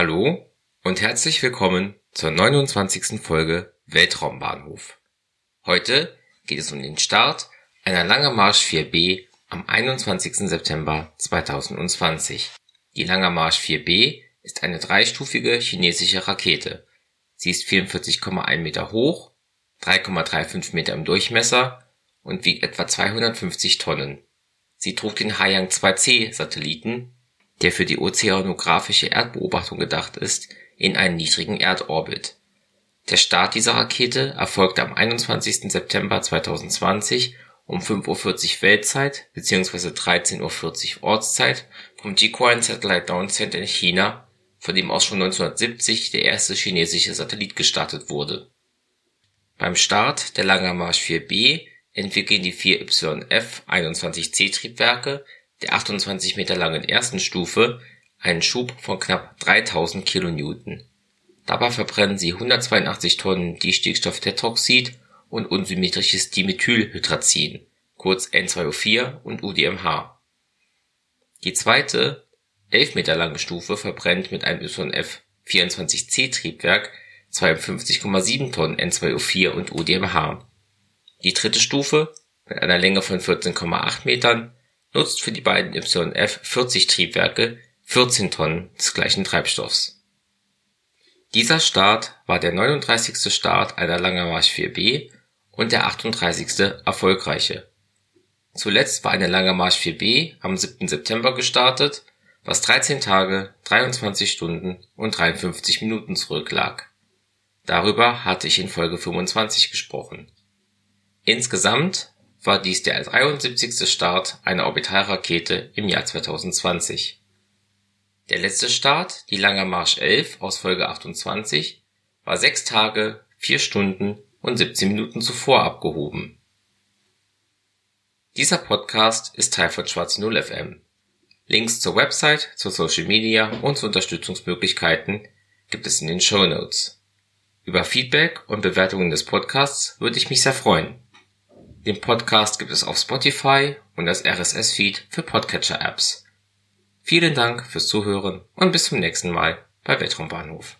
Hallo und herzlich willkommen zur 29. Folge Weltraumbahnhof. Heute geht es um den Start einer Langer Marsch 4B am 21. September 2020. Die Langer Marsch 4B ist eine dreistufige chinesische Rakete. Sie ist 44,1 Meter hoch, 3,35 Meter im Durchmesser und wiegt etwa 250 Tonnen. Sie trug den Haiyang 2C Satelliten, der für die ozeanografische Erdbeobachtung gedacht ist, in einen niedrigen Erdorbit. Der Start dieser Rakete erfolgte am 21. September 2020 um 5:40 Uhr Weltzeit bzw. 13:40 Uhr Ortszeit vom Jiuquan Satellite Launch Center in China, von dem aus schon 1970 der erste chinesische Satellit gestartet wurde. Beim Start der Langer Marsch 4B entwickeln die vier YF-21C-Triebwerke der 28 Meter langen ersten Stufe einen Schub von knapp 3000 kN. Dabei verbrennen sie 182 Tonnen Distickstofftetroxid und unsymmetrisches Dimethylhydrazin kurz N2O4 und UDMH. Die zweite, 11 Meter lange Stufe verbrennt mit einem YF-24C-Triebwerk 52,7 Tonnen N2O4 und UDMH. Die dritte Stufe, mit einer Länge von 14,8 Metern, nutzt für die beiden YF-40-Triebwerke 14 Tonnen des gleichen Treibstoffs. Dieser Start war der 39. Start einer Langermarsch 4B und der 38. erfolgreiche. Zuletzt war eine Langermarsch 4B am 7. September gestartet, was 13 Tage, 23 Stunden und 53 Minuten zurücklag. Darüber hatte ich in Folge 25 gesprochen. Insgesamt war dies der 73. Start einer Orbitalrakete im Jahr 2020. Der letzte Start, die Langer Marsch 11 aus Folge 28, war sechs Tage, vier Stunden und 17 Minuten zuvor abgehoben. Dieser Podcast ist Teil von Schwarz Null FM. Links zur Website, zu Social Media und zu Unterstützungsmöglichkeiten gibt es in den Show Notes. Über Feedback und Bewertungen des Podcasts würde ich mich sehr freuen. Den Podcast gibt es auf Spotify und das RSS-Feed für Podcatcher-Apps. Vielen Dank fürs Zuhören und bis zum nächsten Mal bei Weltraumbahnhof.